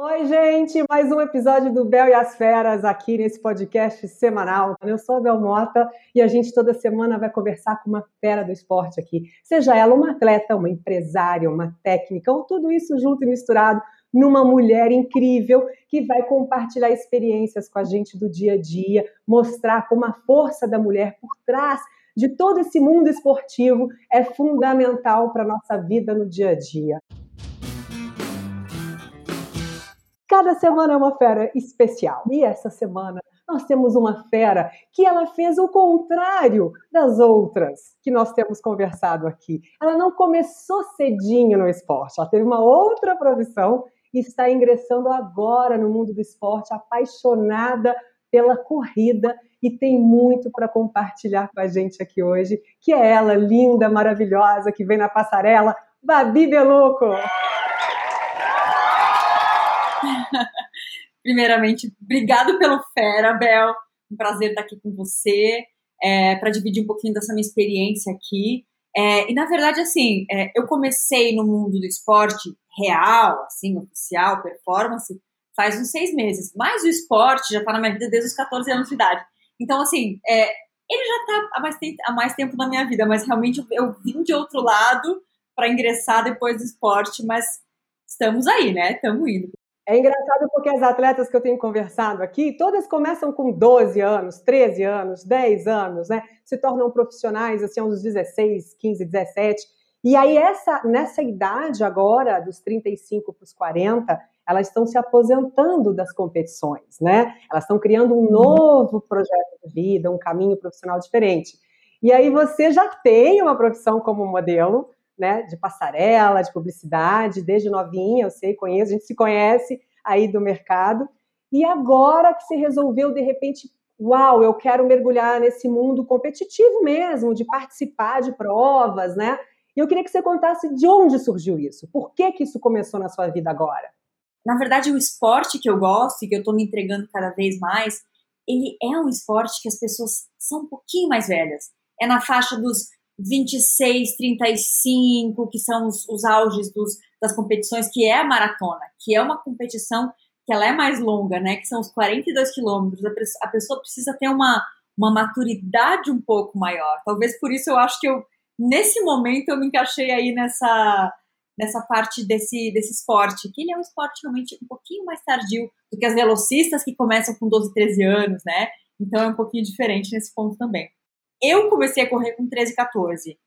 Oi, gente, mais um episódio do Bel e as Feras aqui nesse podcast semanal. Eu sou a Bel Mota e a gente toda semana vai conversar com uma fera do esporte aqui. Seja ela uma atleta, uma empresária, uma técnica, ou tudo isso junto e misturado numa mulher incrível que vai compartilhar experiências com a gente do dia a dia, mostrar como a força da mulher por trás de todo esse mundo esportivo é fundamental para a nossa vida no dia a dia. Cada semana é uma fera especial. E essa semana nós temos uma fera que ela fez o contrário das outras que nós temos conversado aqui. Ela não começou cedinho no esporte, ela teve uma outra profissão e está ingressando agora no mundo do esporte, apaixonada pela corrida e tem muito para compartilhar com a gente aqui hoje, que é ela, linda, maravilhosa, que vem na passarela, Babi Beloco. Primeiramente, obrigado pelo Fera, Bel. Um prazer estar aqui com você, é, para dividir um pouquinho dessa minha experiência aqui. É, e na verdade, assim, é, eu comecei no mundo do esporte real, assim, oficial, performance, faz uns seis meses. Mas o esporte já está na minha vida desde os 14 anos de idade. Então, assim, é, ele já está há, mais tempo, há mais tempo na minha vida, mas realmente eu, eu vim de outro lado para ingressar depois do esporte, mas estamos aí, né? Estamos indo. É engraçado porque as atletas que eu tenho conversado aqui, todas começam com 12 anos, 13 anos, 10 anos, né? Se tornam profissionais assim aos 16, 15, 17. E aí essa nessa idade agora, dos 35 para os 40, elas estão se aposentando das competições, né? Elas estão criando um novo projeto de vida, um caminho profissional diferente. E aí você já tem uma profissão como modelo, né, de passarela, de publicidade, desde novinha, eu sei, conheço, a gente se conhece aí do mercado. E agora que você resolveu, de repente, uau, eu quero mergulhar nesse mundo competitivo mesmo, de participar de provas, né? E eu queria que você contasse de onde surgiu isso, por que que isso começou na sua vida agora? Na verdade, o esporte que eu gosto e que eu estou me entregando cada vez mais, ele é um esporte que as pessoas são um pouquinho mais velhas. É na faixa dos 26, 35, que são os, os auges dos, das competições, que é a maratona, que é uma competição que ela é mais longa, né? Que são os 42 quilômetros. A pessoa precisa ter uma, uma maturidade um pouco maior. Talvez por isso eu acho que eu, nesse momento, eu me encaixei aí nessa, nessa parte desse, desse esporte, que ele é um esporte realmente um pouquinho mais tardio do que as velocistas que começam com 12, 13 anos, né? Então é um pouquinho diferente nesse ponto também. Eu comecei a correr com 13, 14.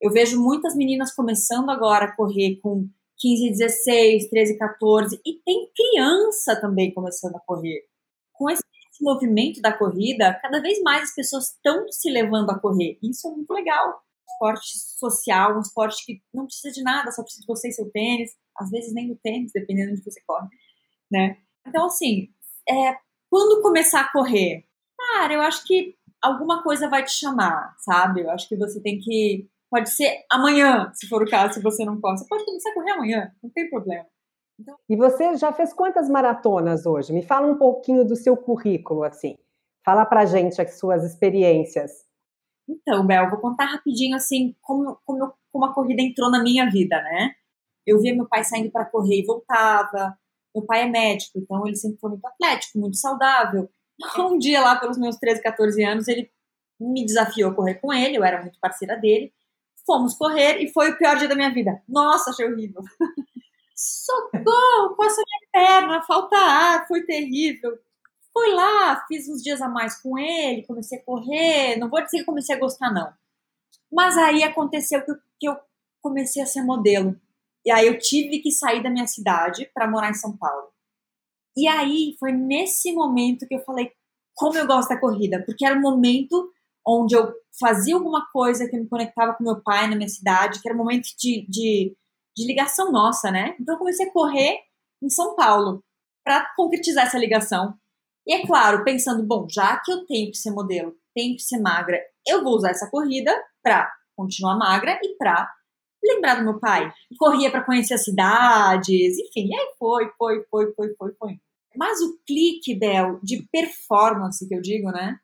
Eu vejo muitas meninas começando agora a correr com 15, 16, 13, 14 e tem criança também começando a correr. Com esse movimento da corrida, cada vez mais as pessoas estão se levando a correr. Isso é muito legal. Esporte social, um esporte que não precisa de nada, só precisa de você e seu tênis, às vezes nem do tênis, dependendo de você corre, né? Então, assim, é, quando começar a correr? Cara, eu acho que alguma coisa vai te chamar, sabe? Eu acho que você tem que. Pode ser amanhã, se for o caso, se você não pode. Você pode começar a correr amanhã, não tem problema. Então... E você já fez quantas maratonas hoje? Me fala um pouquinho do seu currículo, assim. Fala pra gente as suas experiências. Então, Bel, vou contar rapidinho, assim, como, como, como a corrida entrou na minha vida, né? Eu via meu pai saindo para correr e voltava. Meu pai é médico, então ele sempre foi muito atlético, muito saudável. Um dia lá, pelos meus 13, 14 anos, ele me desafiou a correr com ele, eu era muito parceira dele. Fomos correr e foi o pior dia da minha vida. Nossa, achei horrível. Socorro, coça minha perna, falta ar, foi terrível. Fui lá, fiz uns dias a mais com ele, comecei a correr. Não vou dizer que comecei a gostar, não. Mas aí aconteceu que eu, que eu comecei a ser modelo. E aí eu tive que sair da minha cidade para morar em São Paulo. E aí foi nesse momento que eu falei como eu gosto da corrida, porque era um momento onde eu fazia alguma coisa que me conectava com meu pai na minha cidade, que era um momento de, de, de ligação nossa, né? Então eu comecei a correr em São Paulo para concretizar essa ligação. E é claro, pensando, bom, já que eu tenho que ser modelo, tenho que ser magra, eu vou usar essa corrida para continuar magra e para lembrar do meu pai. Corria para conhecer as cidades, enfim, e aí foi, foi, foi, foi, foi, foi. Mas o clique, Bel, de performance que eu digo, né?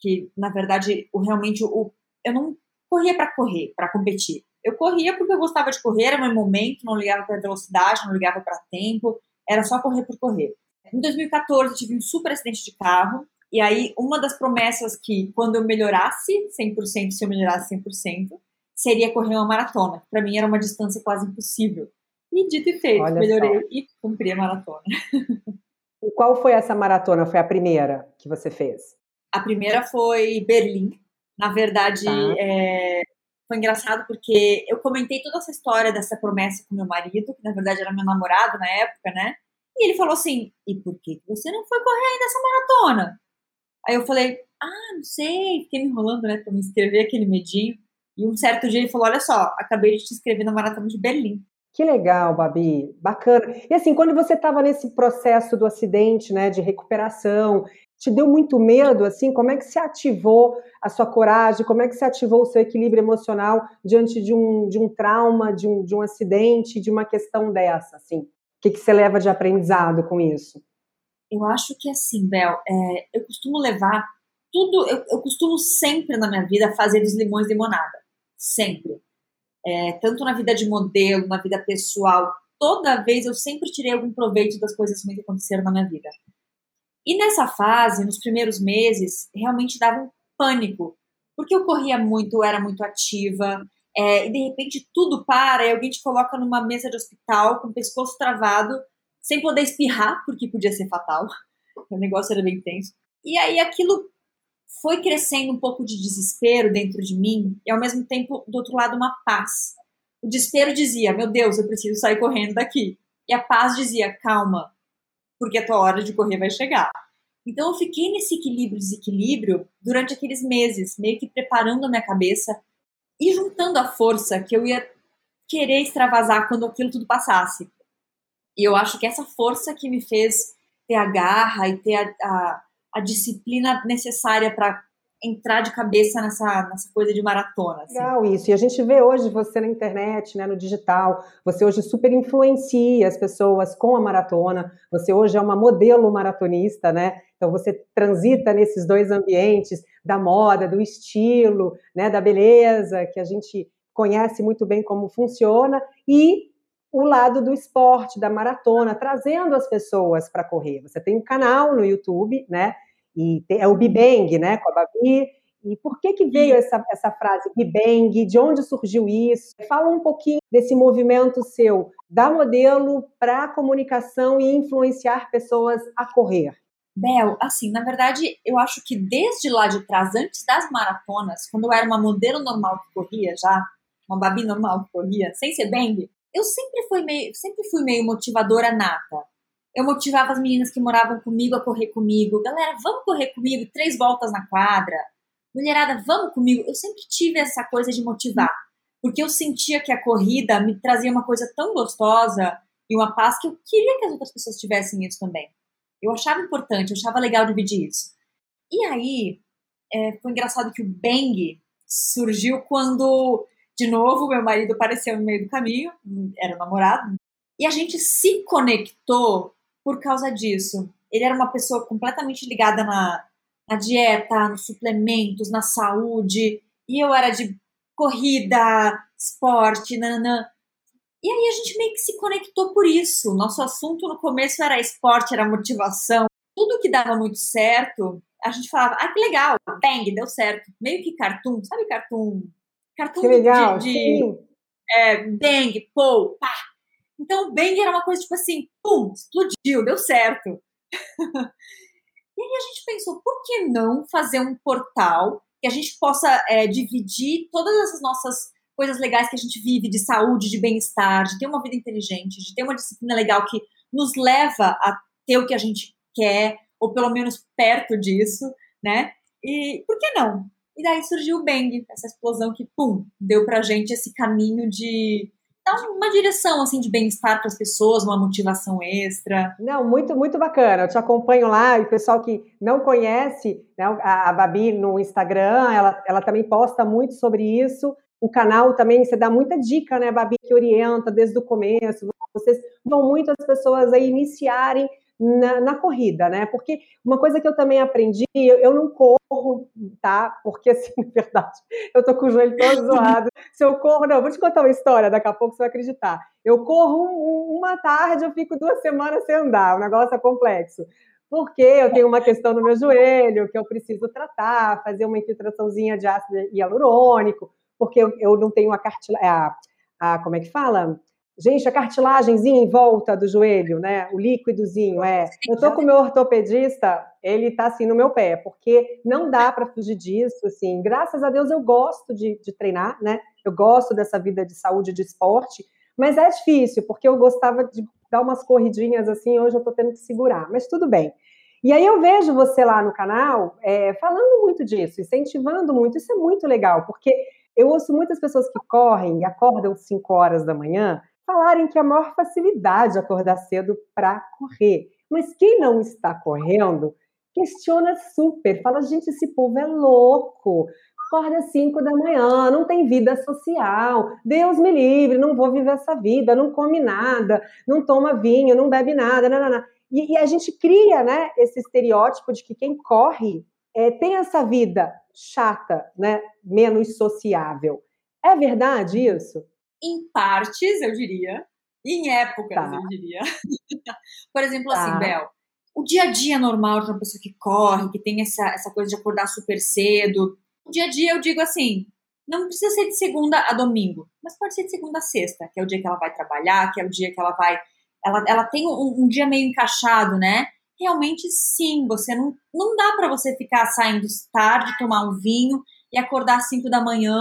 Que na verdade, o realmente o eu não corria para correr, para competir. Eu corria porque eu gostava de correr, era meu momento, não ligava para velocidade, não ligava para tempo. era só correr por correr. Em 2014, tive um super acidente de carro, e aí uma das promessas que, quando eu melhorasse 100%, se eu melhorasse 100%, seria correr uma maratona. Para mim era uma distância quase impossível. E dito e feito, Olha melhorei só. e cumpri a maratona. E qual foi essa maratona? Foi a primeira que você fez? A primeira foi Berlim. Na verdade, tá. é, foi engraçado porque eu comentei toda essa história dessa promessa com meu marido, que na verdade era meu namorado na época, né? E ele falou assim: e por que você não foi correr ainda essa maratona? Aí eu falei: ah, não sei, fiquei me enrolando, né, pra me inscrever, aquele medinho. E um certo dia ele falou: olha só, acabei de te inscrever na maratona de Berlim. Que legal, Babi, bacana. E assim, quando você estava nesse processo do acidente, né, de recuperação, te deu muito medo, assim, como é que se ativou a sua coragem, como é que se ativou o seu equilíbrio emocional diante de um, de um trauma, de um, de um acidente, de uma questão dessa, assim? O que, que você leva de aprendizado com isso? Eu acho que assim, Bel, é, eu costumo levar tudo, eu, eu, costumo sempre na minha vida fazer dos limões limonada, sempre. É, tanto na vida de modelo, na vida pessoal, toda vez eu sempre tirei algum proveito das coisas que aconteceram na minha vida. E nessa fase, nos primeiros meses, realmente dava um pânico, porque eu corria muito, eu era muito ativa, é, e de repente tudo para e alguém te coloca numa mesa de hospital com o pescoço travado, sem poder espirrar, porque podia ser fatal. O negócio era bem tenso. E aí aquilo foi crescendo um pouco de desespero dentro de mim e ao mesmo tempo do outro lado uma paz. O desespero dizia: "Meu Deus, eu preciso sair correndo daqui". E a paz dizia: "Calma, porque a tua hora de correr vai chegar". Então eu fiquei nesse equilíbrio desequilíbrio durante aqueles meses, meio que preparando a minha cabeça e juntando a força que eu ia querer extravasar quando aquilo tudo passasse. E eu acho que essa força que me fez ter a garra e ter a, a, a disciplina necessária para entrar de cabeça nessa, nessa coisa de maratona. Assim. Legal isso. E a gente vê hoje você na internet, né, no digital, você hoje super influencia as pessoas com a maratona. Você hoje é uma modelo maratonista, né? Então você transita nesses dois ambientes da moda, do estilo, né, da beleza, que a gente conhece muito bem como funciona e o lado do esporte, da maratona, trazendo as pessoas para correr. Você tem um canal no YouTube, né? E é o Bibeng, né, com a Babi. E por que que veio essa, essa frase Bibeng? De onde surgiu isso? Fala um pouquinho desse movimento seu, da modelo para comunicação e influenciar pessoas a correr. Bel, assim, na verdade, eu acho que desde lá de trás, antes das maratonas, quando eu era uma modelo normal que corria já, uma babi normal que corria, sem ser bang, eu sempre fui meio, sempre fui meio motivadora nata eu motivava as meninas que moravam comigo a correr comigo. Galera, vamos correr comigo, três voltas na quadra. Mulherada, vamos comigo. Eu sempre tive essa coisa de motivar, porque eu sentia que a corrida me trazia uma coisa tão gostosa e uma paz que eu queria que as outras pessoas tivessem isso também. Eu achava importante, eu achava legal dividir isso. E aí, é, foi engraçado que o Bang surgiu quando, de novo, meu marido apareceu no meio do caminho, era namorado, e a gente se conectou por causa disso. Ele era uma pessoa completamente ligada na, na dieta, nos suplementos, na saúde, e eu era de corrida, esporte, nanã. E aí a gente meio que se conectou por isso. Nosso assunto no começo era esporte, era motivação. Tudo que dava muito certo, a gente falava, ah, que legal, bang, deu certo. Meio que cartoon, sabe cartoon? Cartoon que legal, de, de é, bang, pô, pá, então o Bang era uma coisa tipo assim, pum, explodiu, deu certo. e aí a gente pensou, por que não fazer um portal que a gente possa é, dividir todas essas nossas coisas legais que a gente vive de saúde, de bem-estar, de ter uma vida inteligente, de ter uma disciplina legal que nos leva a ter o que a gente quer, ou pelo menos perto disso, né? E por que não? E daí surgiu o Bang, essa explosão que, pum, deu pra gente esse caminho de dá uma direção assim de bem-estar para as pessoas, uma motivação extra. Não, muito muito bacana. Eu te acompanho lá e o pessoal que não conhece né, a, a Babi no Instagram, ela, ela também posta muito sobre isso. O canal também você dá muita dica, né, Babi, que orienta desde o começo. Vocês vão muito as pessoas a iniciarem na, na, corrida, né? Porque uma coisa que eu também aprendi, eu, eu, não corro, tá? Porque, assim, na verdade, eu tô com o joelho todo zoado. Se eu corro, não, vou te contar uma história, daqui a pouco você vai acreditar. Eu corro um, uma tarde, eu fico duas semanas sem andar, o negócio é complexo. Porque eu tenho uma questão no meu joelho que eu preciso tratar, fazer uma infiltraçãozinha de ácido hialurônico, porque eu, eu não tenho a cartilagem, como é que fala? Gente, a cartilagemzinha em volta do joelho, né? O líquidozinho, é. Eu tô com o meu ortopedista, ele tá assim no meu pé, porque não dá para fugir disso, assim. Graças a Deus eu gosto de, de treinar, né? Eu gosto dessa vida de saúde, de esporte, mas é difícil, porque eu gostava de dar umas corridinhas assim, hoje eu tô tendo que segurar, mas tudo bem. E aí eu vejo você lá no canal é, falando muito disso, incentivando muito, isso é muito legal, porque eu ouço muitas pessoas que correm e acordam 5 horas da manhã falarem que é a maior facilidade acordar cedo para correr. Mas quem não está correndo, questiona super, fala, gente, esse povo é louco. Acorda às 5 da manhã, não tem vida social. Deus me livre, não vou viver essa vida, não come nada, não toma vinho, não bebe nada, não, não, não. E, e a gente cria, né, esse estereótipo de que quem corre é, tem essa vida chata, né, menos sociável. É verdade isso? Em partes, eu diria, em épocas, tá. eu diria. Por exemplo, assim, tá. assim, Bel, o dia a dia normal de uma pessoa que corre, que tem essa, essa coisa de acordar super cedo. O dia a dia eu digo assim, não precisa ser de segunda a domingo, mas pode ser de segunda a sexta, que é o dia que ela vai trabalhar, que é o dia que ela vai. Ela, ela tem um, um dia meio encaixado, né? Realmente sim, você não, não dá para você ficar saindo tarde, tomar um vinho e acordar às 5 da manhã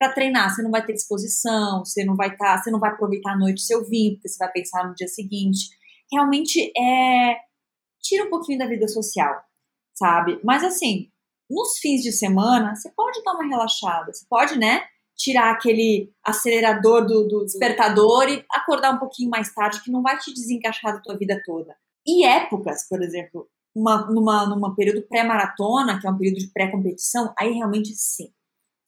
para treinar, você não vai ter disposição, você não vai estar, tá, você não vai aproveitar a noite seu vinho, porque você vai pensar no dia seguinte. Realmente é tira um pouquinho da vida social, sabe? Mas assim, nos fins de semana, você pode dar uma relaxada, você pode, né, tirar aquele acelerador do, do despertador e acordar um pouquinho mais tarde, que não vai te desencaixar da tua vida toda. E épocas, por exemplo, uma, numa, numa período pré-maratona, que é um período de pré-competição, aí realmente sim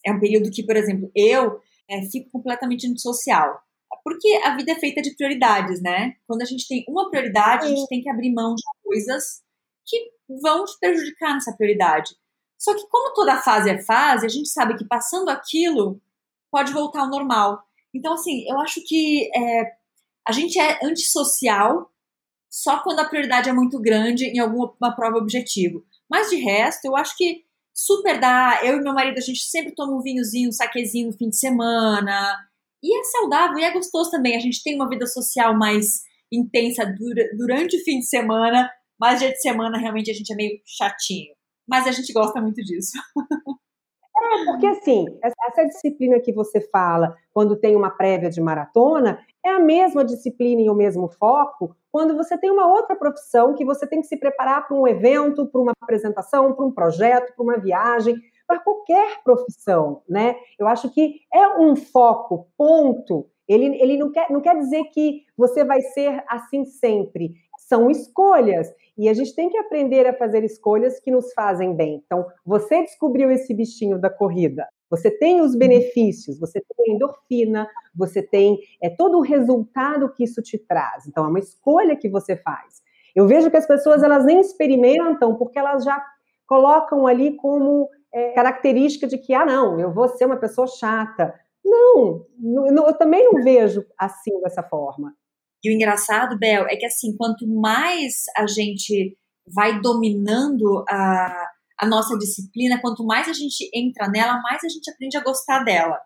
é um período que, por exemplo, eu é, fico completamente antissocial. Porque a vida é feita de prioridades, né? Quando a gente tem uma prioridade, a gente tem que abrir mão de coisas que vão te prejudicar nessa prioridade. Só que como toda fase é fase, a gente sabe que passando aquilo pode voltar ao normal. Então, assim, eu acho que é, a gente é antissocial só quando a prioridade é muito grande em alguma prova objetivo. Mas de resto, eu acho que super dá. Eu e meu marido, a gente sempre toma um vinhozinho, um saquezinho no fim de semana. E é saudável e é gostoso também. A gente tem uma vida social mais intensa durante o fim de semana, mas dia de semana realmente a gente é meio chatinho. Mas a gente gosta muito disso. É, porque assim, essa disciplina que você fala quando tem uma prévia de maratona é a mesma disciplina e o mesmo foco quando você tem uma outra profissão que você tem que se preparar para um evento, para uma apresentação, para um projeto, para uma viagem, para qualquer profissão, né? Eu acho que é um foco, ponto. Ele, ele não, quer, não quer dizer que você vai ser assim sempre. São escolhas. E a gente tem que aprender a fazer escolhas que nos fazem bem. Então, você descobriu esse bichinho da corrida. Você tem os benefícios, você tem endorfina, você tem é, todo o resultado que isso te traz. Então, é uma escolha que você faz. Eu vejo que as pessoas elas nem experimentam porque elas já colocam ali como é, característica de que, ah, não, eu vou ser uma pessoa chata. Não, não, eu também não vejo assim dessa forma. E o engraçado, Bel, é que assim, quanto mais a gente vai dominando a, a nossa disciplina, quanto mais a gente entra nela, mais a gente aprende a gostar dela.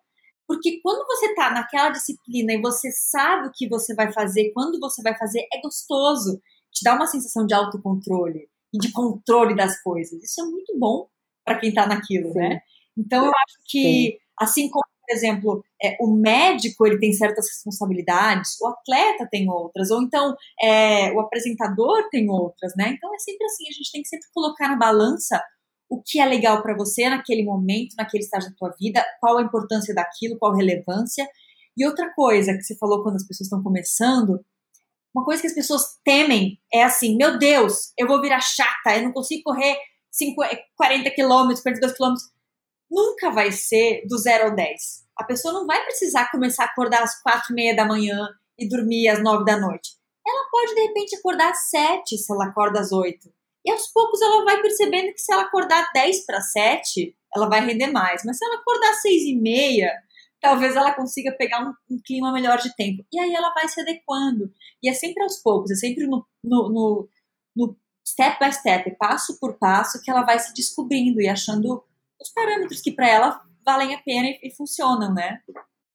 Porque quando você tá naquela disciplina e você sabe o que você vai fazer, quando você vai fazer, é gostoso. Te dá uma sensação de autocontrole e de controle das coisas. Isso é muito bom para quem tá naquilo, Sim. né? Então eu acho que, Sim. assim como, por exemplo, é, o médico ele tem certas responsabilidades, o atleta tem outras, ou então é, o apresentador tem outras, né? Então é sempre assim, a gente tem que sempre colocar na balança o que é legal para você naquele momento, naquele estágio da tua vida, qual a importância daquilo, qual a relevância. E outra coisa que você falou quando as pessoas estão começando, uma coisa que as pessoas temem é assim: meu Deus, eu vou virar chata, eu não consigo correr 50, 40 quilômetros, 42 quilômetros. Nunca vai ser do zero ao 10. A pessoa não vai precisar começar a acordar às quatro e meia da manhã e dormir às nove da noite. ela pode de repente acordar às 7 se ela acorda às 8. E aos poucos ela vai percebendo que se ela acordar 10 para 7, ela vai render mais. Mas se ela acordar às 6 e meia, talvez ela consiga pegar um, um, clima melhor de tempo. E aí ela vai se adequando. E é sempre aos poucos, é sempre no, no, no, no step by step, passo por passo, que ela vai se descobrindo e achando os parâmetros que para ela valem a pena e, e, funcionam, né?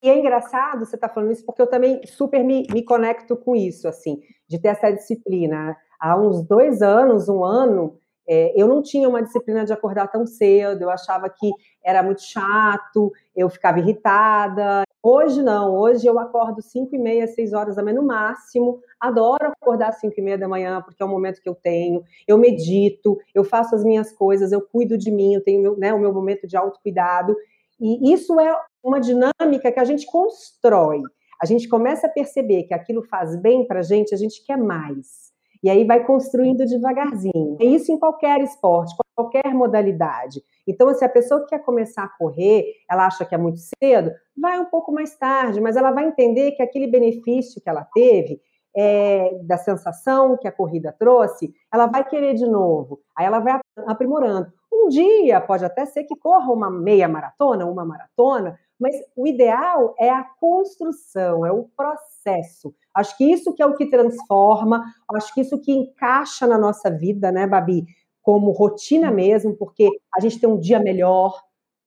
E é engraçado você estar tá falando isso, porque eu também super me, me conecto com isso, assim, de ter essa disciplina. Há uns dois anos, um ano, é, eu não tinha uma disciplina de acordar tão cedo, eu achava que era muito chato, eu ficava irritada. Hoje não, hoje eu acordo 5 e meia, 6 horas da manhã no máximo. Adoro acordar 5 e meia da manhã, porque é o momento que eu tenho. Eu medito, eu faço as minhas coisas, eu cuido de mim, eu tenho meu, né, o meu momento de autocuidado. E isso é uma dinâmica que a gente constrói. A gente começa a perceber que aquilo faz bem para a gente, a gente quer mais. E aí vai construindo devagarzinho. É isso em qualquer esporte, qualquer modalidade. Então, se a pessoa quer começar a correr, ela acha que é muito cedo, vai um pouco mais tarde, mas ela vai entender que aquele benefício que ela teve, é, da sensação que a corrida trouxe, ela vai querer de novo. Aí ela vai aprimorando. Um dia pode até ser que corra uma meia maratona, uma maratona, mas o ideal é a construção, é o processo. Acho que isso que é o que transforma, acho que isso que encaixa na nossa vida, né, Babi, como rotina mesmo, porque a gente tem um dia melhor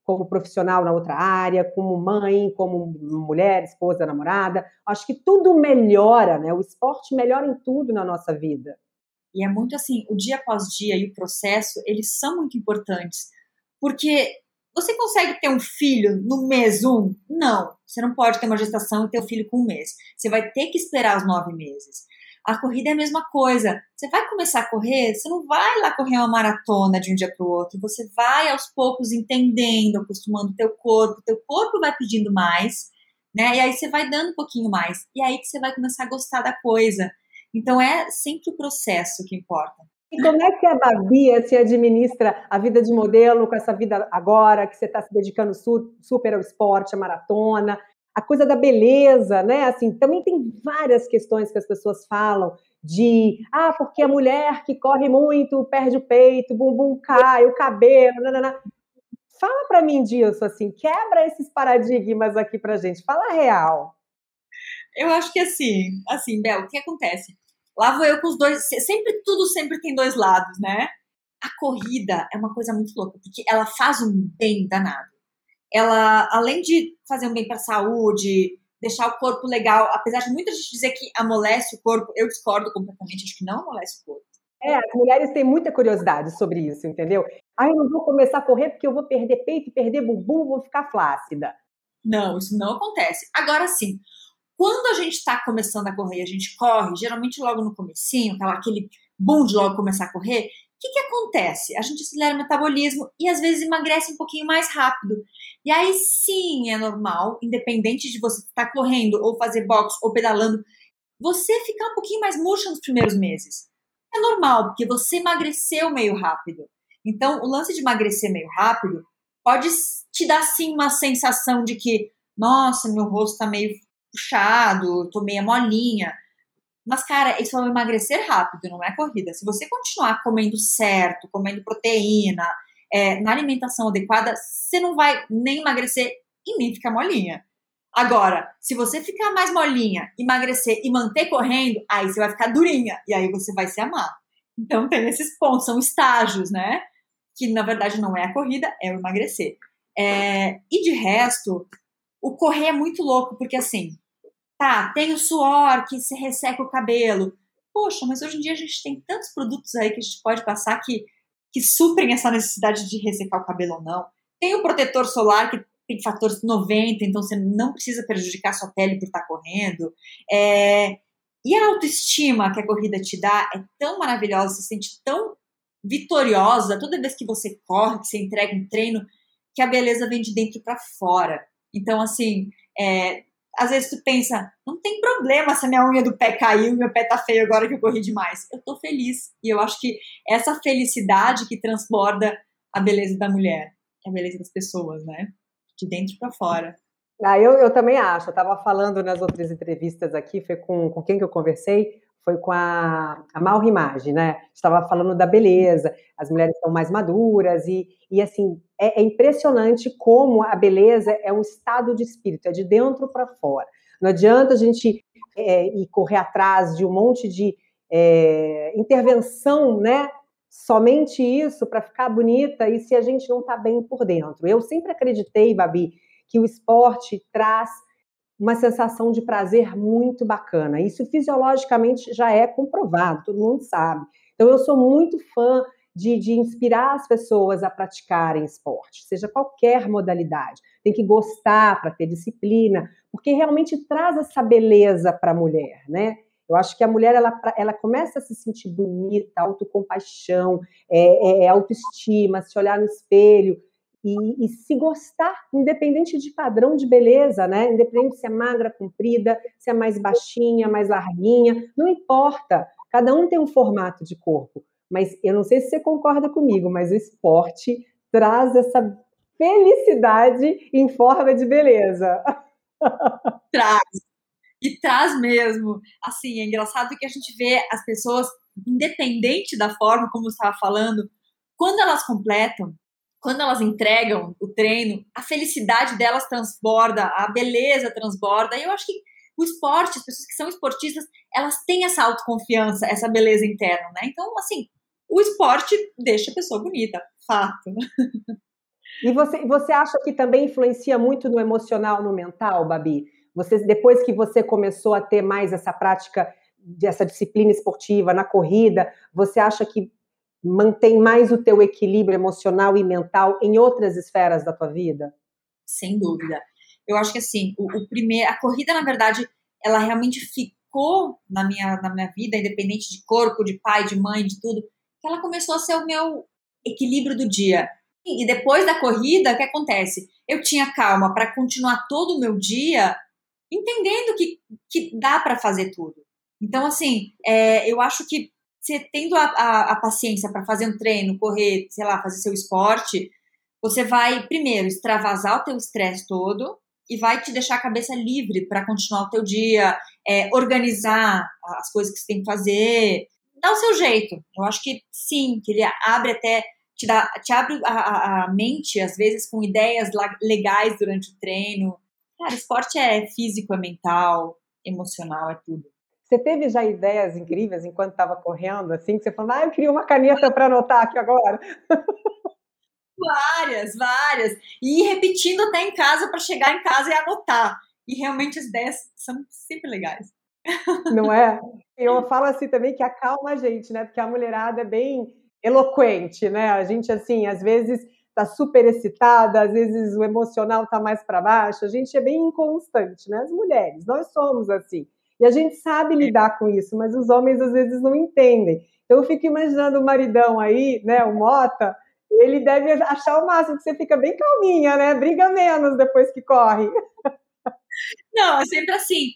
como profissional na outra área, como mãe, como mulher, esposa, namorada. Acho que tudo melhora, né? O esporte melhora em tudo na nossa vida. E é muito assim, o dia após dia e o processo, eles são muito importantes. Porque você consegue ter um filho no mês um? Não. Você não pode ter uma gestação e ter um filho com um mês. Você vai ter que esperar os nove meses. A corrida é a mesma coisa. Você vai começar a correr, você não vai lá correr uma maratona de um dia para o outro. Você vai aos poucos entendendo, acostumando o teu corpo. Teu corpo vai pedindo mais, né? E aí você vai dando um pouquinho mais. E aí que você vai começar a gostar da coisa. Então é sempre o processo que importa. E como é que a Babi se administra a vida de modelo com essa vida agora, que você está se dedicando super ao esporte, à maratona, a coisa da beleza, né? Assim, também tem várias questões que as pessoas falam de, ah, porque a mulher que corre muito perde o peito, o bumbum cai, o cabelo, nanana. Fala para mim disso, assim, quebra esses paradigmas aqui pra gente, fala real. Eu acho que assim, assim, Bel, o que acontece? Lá vou eu com os dois. Sempre, tudo sempre tem dois lados, né? A corrida é uma coisa muito louca, porque ela faz um bem danado. Ela, além de fazer um bem para a saúde, deixar o corpo legal, apesar de muita gente dizer que amolece o corpo, eu discordo completamente, acho que não amolece o corpo. É, as mulheres têm muita curiosidade sobre isso, entendeu? Ah, eu não vou começar a correr porque eu vou perder peito, perder bumbum, vou ficar flácida. Não, isso não acontece. Agora sim, quando a gente está começando a correr, a gente corre, geralmente logo no comecinho, aquela, aquele boom de logo começar a correr, o que, que acontece? A gente acelera o metabolismo e às vezes emagrece um pouquinho mais rápido. E aí sim é normal, independente de você estar tá correndo ou fazer box ou pedalando, você ficar um pouquinho mais murcha nos primeiros meses. É normal, porque você emagreceu meio rápido. Então, o lance de emagrecer meio rápido pode te dar sim uma sensação de que, nossa, meu rosto está meio puxado, tô meia molinha. Mas, cara, isso é emagrecer rápido, não é corrida. Se você continuar comendo certo, comendo proteína, é, na alimentação adequada, você não vai nem emagrecer e nem ficar molinha. Agora, se você ficar mais molinha, emagrecer e manter correndo, aí você vai ficar durinha e aí você vai se amar. Então tem esses pontos, são estágios, né? Que na verdade não é a corrida, é o emagrecer. É, e de resto, o correr é muito louco, porque assim, Tá, tem o suor que se resseca o cabelo. Poxa, mas hoje em dia a gente tem tantos produtos aí que a gente pode passar que, que suprem essa necessidade de ressecar o cabelo ou não. Tem o protetor solar que tem fator 90, então você não precisa prejudicar sua pele por estar correndo. É... E a autoestima que a corrida te dá é tão maravilhosa, você se sente tão vitoriosa toda vez que você corre, que você entrega um treino, que a beleza vem de dentro para fora. Então, assim, é, às vezes tu pensa, não tem problema se a minha unha do pé caiu meu pé tá feio agora que eu corri demais. Eu tô feliz. E eu acho que essa felicidade que transborda a beleza da mulher, a beleza das pessoas, né? De dentro para fora. Ah, eu, eu também acho. Eu estava falando nas outras entrevistas aqui, foi com, com quem que eu conversei? Foi com a, a Mauro Imagem, né? Estava falando da beleza, as mulheres são mais maduras e, e assim, é, é impressionante como a beleza é um estado de espírito, é de dentro para fora. Não adianta a gente é, ir correr atrás de um monte de é, intervenção, né? Somente isso para ficar bonita e se a gente não está bem por dentro. Eu sempre acreditei, Babi, que o esporte traz uma sensação de prazer muito bacana. Isso fisiologicamente já é comprovado, todo mundo sabe. Então, eu sou muito fã de, de, inspirar as pessoas a praticarem esporte, seja qualquer modalidade. Tem que gostar para ter disciplina, porque realmente traz essa beleza para a mulher, né? Eu acho que a mulher ela, ela começa a se sentir bonita, autocompaixão, é, é, autoestima, se olhar no espelho e, e, se gostar, independente de padrão de beleza, né? Independente se é magra, comprida, se é mais baixinha, mais larguinha, não importa. Cada um tem um formato de corpo. Mas eu não sei se você concorda comigo, mas o esporte traz essa felicidade em forma de beleza. Traz. E traz mesmo. Assim, é engraçado que a gente vê as pessoas, independente da forma como você estava falando, quando elas completam, quando elas entregam o treino, a felicidade delas transborda, a beleza transborda. E eu acho que o esporte, as pessoas que são esportistas, elas têm essa autoconfiança, essa beleza interna, né? Então, assim, o esporte deixa a pessoa bonita, fato. E você, você acha que também influencia muito no emocional, no mental, Babi? Você, depois que você começou a ter mais essa prática, dessa disciplina esportiva na corrida, você acha que mantém mais o teu equilíbrio emocional e mental em outras esferas da tua vida? Sem dúvida. Eu acho que assim, o, o primeiro, a corrida, na verdade, ela realmente ficou na minha, na minha vida, independente de corpo, de pai, de mãe, de tudo, que ela começou a ser o meu equilíbrio do dia. E depois da corrida, o que acontece? Eu tinha calma para continuar todo o meu dia entendendo que, que dá para fazer tudo. Então, assim, é, eu acho que você tendo a, a, a paciência para fazer um treino, correr, sei lá, fazer seu esporte, você vai, primeiro, extravasar o teu estresse todo e vai te deixar a cabeça livre para continuar o teu dia, é, organizar as coisas que você tem que fazer, dá o seu jeito. Eu acho que sim, que ele abre até, te, dá, te abre a, a mente, às vezes, com ideias legais durante o treino. Cara, esporte é físico, é mental, emocional, é tudo. Você teve já ideias incríveis enquanto estava correndo, assim, que você falou, ah, eu queria uma caneta para anotar aqui agora? Várias, várias. E ir repetindo até em casa para chegar em casa e anotar. E realmente as ideias são sempre legais. Não é? Eu falo assim também que acalma a gente, né? Porque a mulherada é bem eloquente, né? A gente, assim, às vezes tá super excitada, às vezes o emocional tá mais para baixo. A gente é bem inconstante, né? As mulheres, nós somos assim. E a gente sabe lidar com isso, mas os homens às vezes não entendem. Então eu fico imaginando o maridão aí, né, o Mota, ele deve achar o máximo que você fica bem calminha, né? Briga menos depois que corre. Não, é sempre assim.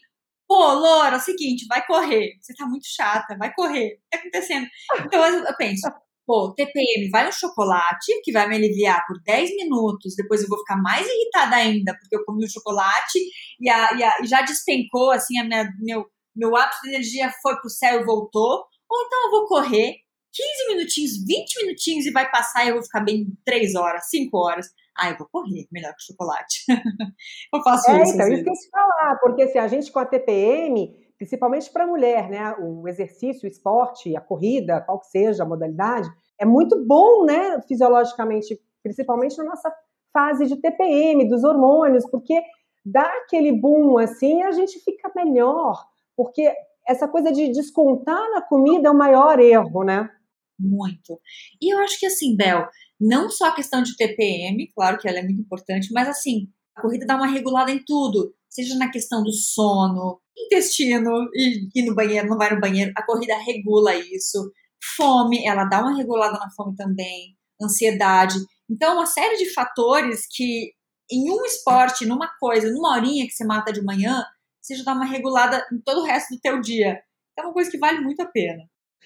Pô, Laura, é o seguinte, vai correr. Você tá muito chata, vai correr. O que tá acontecendo? Então eu penso, pô, TPM, vai um chocolate que vai me aliviar por 10 minutos, depois eu vou ficar mais irritada ainda, porque eu comi o chocolate e, a, e, a, e já despencou, assim, a minha, meu, meu ápice de energia foi pro céu e voltou. Ou então eu vou correr 15 minutinhos, 20 minutinhos e vai passar e eu vou ficar bem 3 horas, 5 horas. Ah, eu vou correr, melhor que chocolate. eu faço é, isso. Então, isso que eu te falar, porque assim, a gente com a TPM, principalmente para a mulher, né? O exercício, o esporte, a corrida, qual que seja a modalidade, é muito bom, né? Fisiologicamente, principalmente na nossa fase de TPM, dos hormônios, porque dá aquele boom assim, a gente fica melhor, porque essa coisa de descontar na comida é o maior erro, né? Muito. E eu acho que assim, Bel, não só a questão de TPM, claro que ela é muito importante, mas assim, a corrida dá uma regulada em tudo, seja na questão do sono, intestino e ir no banheiro, não vai no banheiro, a corrida regula isso. Fome, ela dá uma regulada na fome também, ansiedade. Então, uma série de fatores que em um esporte, numa coisa, numa horinha que você mata de manhã, você já dá uma regulada em todo o resto do teu dia. É uma coisa que vale muito a pena.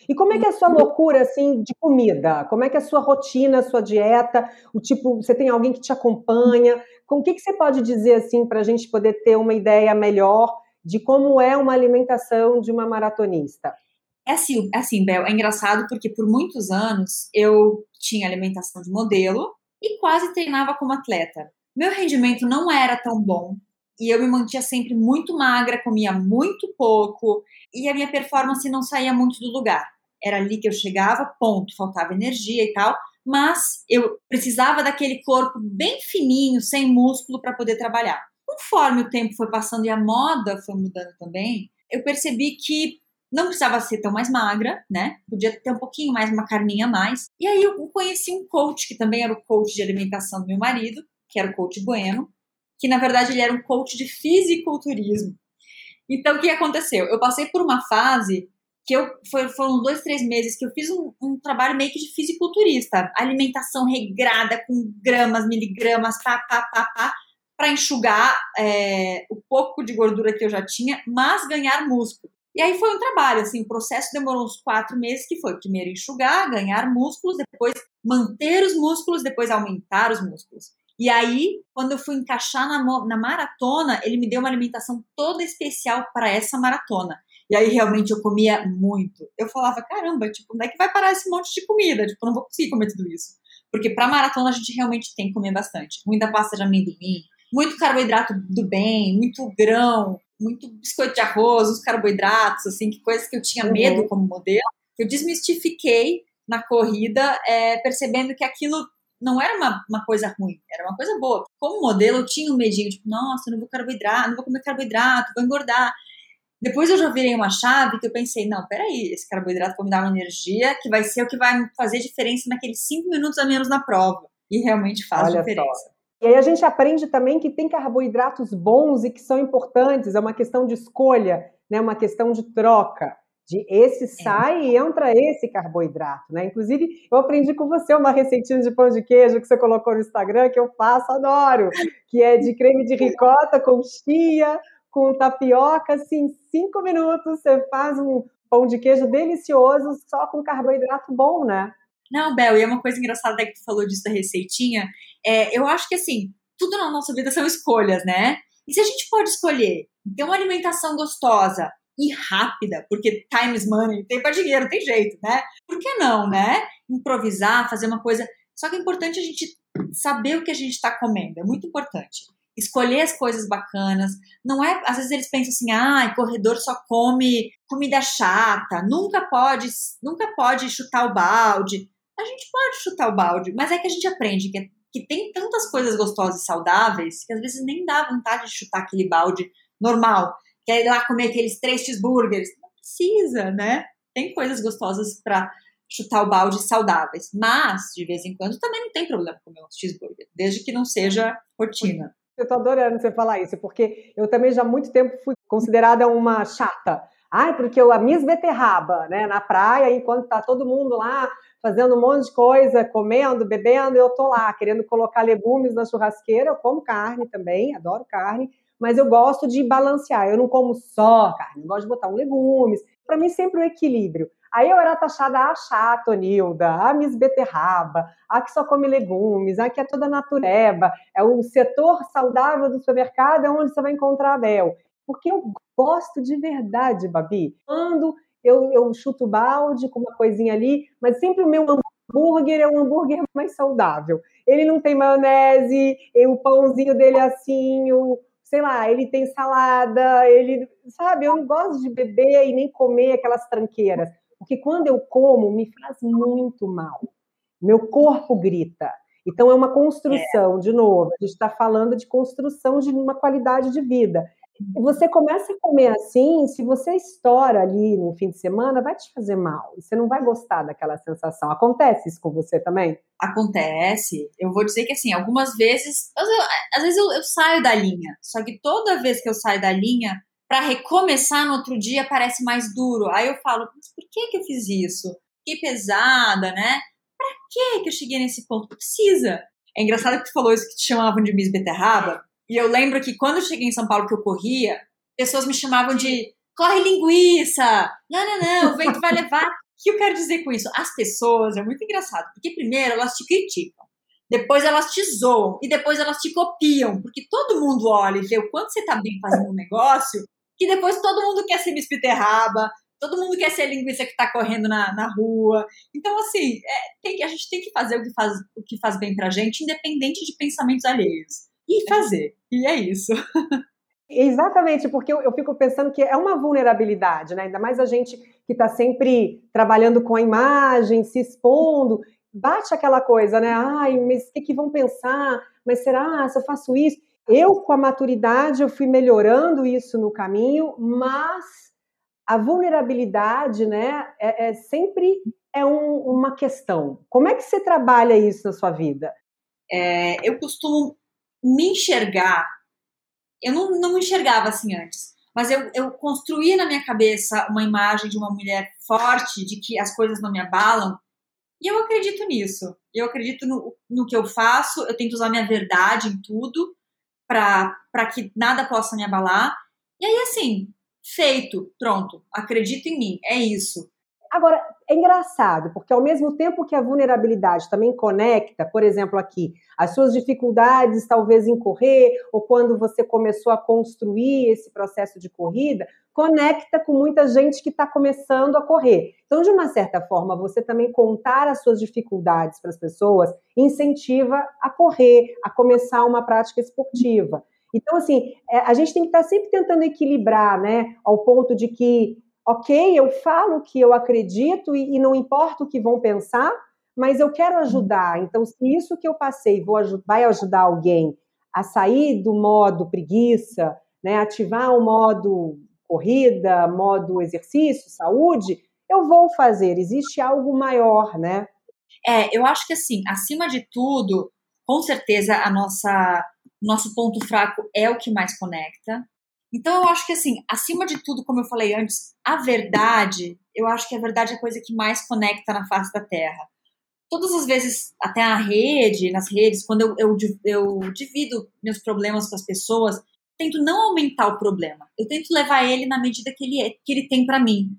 E como é que é a sua loucura assim de comida? Como é que é a sua rotina, a sua dieta? O tipo, você tem alguém que te acompanha? Com o que, que você pode dizer assim para a gente poder ter uma ideia melhor de como é uma alimentação de uma maratonista? É assim, é assim, Bel, é engraçado porque por muitos anos eu tinha alimentação de modelo e quase treinava como atleta. Meu rendimento não era tão bom e eu me mantinha sempre muito magra, comia muito pouco e a minha performance não saía muito do lugar. Era ali que eu chegava, ponto, faltava energia e tal, mas eu precisava daquele corpo bem fininho, sem músculo para poder trabalhar. Conforme o tempo foi passando e a moda foi mudando também, eu percebi que não precisava ser tão mais magra, né? Podia ter um pouquinho mais, uma carninha a mais. E aí eu conheci um coach, que também era o coach de alimentação do meu marido, que era o coach Bueno, que na verdade ele era um coach de fisiculturismo. Então o que aconteceu? Eu passei por uma fase que eu foram dois, três meses que eu fiz um, um trabalho meio que de fisiculturista, alimentação regrada com gramas, miligramas, pá, pá, pá, pá, para enxugar é, o pouco de gordura que eu já tinha, mas ganhar músculo. E aí foi um trabalho, assim, o processo demorou uns quatro meses, que foi primeiro enxugar, ganhar músculos, depois manter os músculos, depois aumentar os músculos. E aí, quando eu fui encaixar na, na maratona, ele me deu uma alimentação toda especial para essa maratona. E aí, realmente, eu comia muito. Eu falava, caramba, tipo, onde é que vai parar esse monte de comida? Tipo, não vou conseguir comer tudo isso. Porque para maratona a gente realmente tem que comer bastante. Muita pasta de amendoim, muito carboidrato do bem, muito grão, muito biscoito de arroz, os carboidratos, assim, que coisas que eu tinha medo uhum. como modelo, eu desmistifiquei na corrida, é, percebendo que aquilo não era uma, uma coisa ruim, era uma coisa boa. Como modelo, eu tinha um medinho, tipo, nossa, não vou carboidrato, não vou comer carboidrato, vou engordar. Depois eu já virei uma chave que eu pensei, não, peraí, esse carboidrato vai me dar uma energia que vai ser o que vai fazer diferença naqueles cinco minutos a menos na prova. E realmente faz Olha diferença. Só. E aí a gente aprende também que tem carboidratos bons e que são importantes, é uma questão de escolha, né? uma questão de troca. De esse é. sai é. e entra esse carboidrato, né? Inclusive, eu aprendi com você uma receitinha de pão de queijo que você colocou no Instagram, que eu faço, adoro, que é de creme de ricota com chia, com tapioca, assim, cinco minutos você faz um pão de queijo delicioso só com carboidrato bom, né? Não, Bel, e é uma coisa engraçada que tu falou disso da receitinha. É, eu acho que assim, tudo na nossa vida são escolhas, né? E se a gente pode escolher ter uma alimentação gostosa e rápida, porque time is money, tempo é dinheiro, tem jeito, né? Por que não, né? Improvisar, fazer uma coisa. Só que é importante a gente saber o que a gente está comendo, é muito importante. Escolher as coisas bacanas. Não é. Às vezes eles pensam assim, ah, corredor só come comida chata, nunca pode, nunca pode chutar o balde a gente pode chutar o balde, mas é que a gente aprende que, que tem tantas coisas gostosas e saudáveis que às vezes nem dá vontade de chutar aquele balde normal, que é ir lá comer aqueles três cheeseburgers. Não precisa, né? Tem coisas gostosas para chutar o balde saudáveis, mas de vez em quando também não tem problema comer um cheeseburger, desde que não seja rotina. Eu tô adorando você falar isso, porque eu também já há muito tempo fui considerada uma chata. Ai, porque eu, a Miss Beterraba, né, na praia, enquanto tá todo mundo lá fazendo um monte de coisa, comendo, bebendo, eu tô lá querendo colocar legumes na churrasqueira, eu como carne também, adoro carne, mas eu gosto de balancear, eu não como só carne, eu gosto de botar um legumes, para mim sempre um equilíbrio. Aí eu era taxada a chata, Tonilda, a Miss Beterraba, a que só come legumes, a que é toda natureba, é o setor saudável do supermercado, é onde você vai encontrar a Bel. Porque eu gosto de verdade, Babi. Quando eu, eu chuto balde com uma coisinha ali, mas sempre o meu hambúrguer é um hambúrguer mais saudável. Ele não tem maionese, o pãozinho dele é assim, o, sei lá, ele tem salada, ele, sabe, eu não gosto de beber e nem comer aquelas tranqueiras, porque quando eu como me faz muito mal. Meu corpo grita. Então é uma construção, é. de novo, a gente está falando de construção de uma qualidade de vida. Você começa a comer assim, se você estoura ali no fim de semana, vai te fazer mal. Você não vai gostar daquela sensação. Acontece isso com você também? Acontece. Eu vou dizer que assim, algumas vezes, às vezes eu, eu saio da linha. Só que toda vez que eu saio da linha, para recomeçar no outro dia parece mais duro. Aí eu falo, por que que eu fiz isso? Que pesada, né? Pra que que eu cheguei nesse ponto? Precisa. É engraçado que tu falou isso que te chamavam de Miss Beterraba. E eu lembro que quando eu cheguei em São Paulo que eu corria, pessoas me chamavam de corre linguiça, não, não, não, o vento vai levar. O que eu quero dizer com isso? As pessoas, é muito engraçado, porque primeiro elas te criticam, depois elas te zoam e depois elas te copiam, porque todo mundo olha e vê o quanto você tá bem fazendo um negócio, que depois todo mundo quer ser mispiterraba, todo mundo quer ser linguista que está correndo na, na rua. Então, assim, é, tem, a gente tem que fazer o que faz, o que faz bem pra gente, independente de pensamentos alheios. E fazer. E é isso. Exatamente, porque eu, eu, fico pensando que é uma vulnerabilidade, né? Ainda mais a gente que está sempre trabalhando com a imagem, se expondo, bate aquela coisa, né? Ai, mas o que, que vão pensar? Mas será se eu faço isso? Eu, com a maturidade, eu fui melhorando isso no caminho, mas a vulnerabilidade, né, é, é sempre é um, uma questão. Como é que você trabalha isso na sua vida? É, eu costumo me enxergar. Eu não, não me enxergava assim antes, mas eu, eu construí na minha cabeça uma imagem de uma mulher forte, de que as coisas não me abalam, e eu acredito nisso. Eu acredito no, no que eu faço, eu tento usar minha verdade em tudo para que nada possa me abalar. E aí, assim, feito, pronto, acredito em mim, é isso. Agora, é engraçado, porque ao mesmo tempo que a vulnerabilidade também conecta, por exemplo, aqui, as suas dificuldades talvez em correr, ou quando você começou a construir esse processo de corrida, conecta com muita gente que está começando a correr. Então, de uma certa forma, você também contar as suas dificuldades para as pessoas incentiva a correr, a começar uma prática esportiva. Então, assim, é, a gente tem que estar tá sempre tentando equilibrar, né, ao ponto de que, ok, eu falo que eu acredito e, e não importa o que vão pensar, mas eu quero ajudar. Então, se isso que eu passei vou, vai ajudar alguém a sair do modo preguiça, né, ativar o modo corrida, modo exercício, saúde, eu vou fazer. Existe algo maior, né? É, eu acho que assim, acima de tudo, com certeza a nossa nosso ponto fraco é o que mais conecta. Então eu acho que assim, acima de tudo, como eu falei antes, a verdade, eu acho que a verdade é a coisa que mais conecta na face da Terra. Todas as vezes, até na rede, nas redes, quando eu, eu, eu divido meus problemas com as pessoas, tento não aumentar o problema. Eu tento levar ele na medida que ele, é, que ele tem para mim.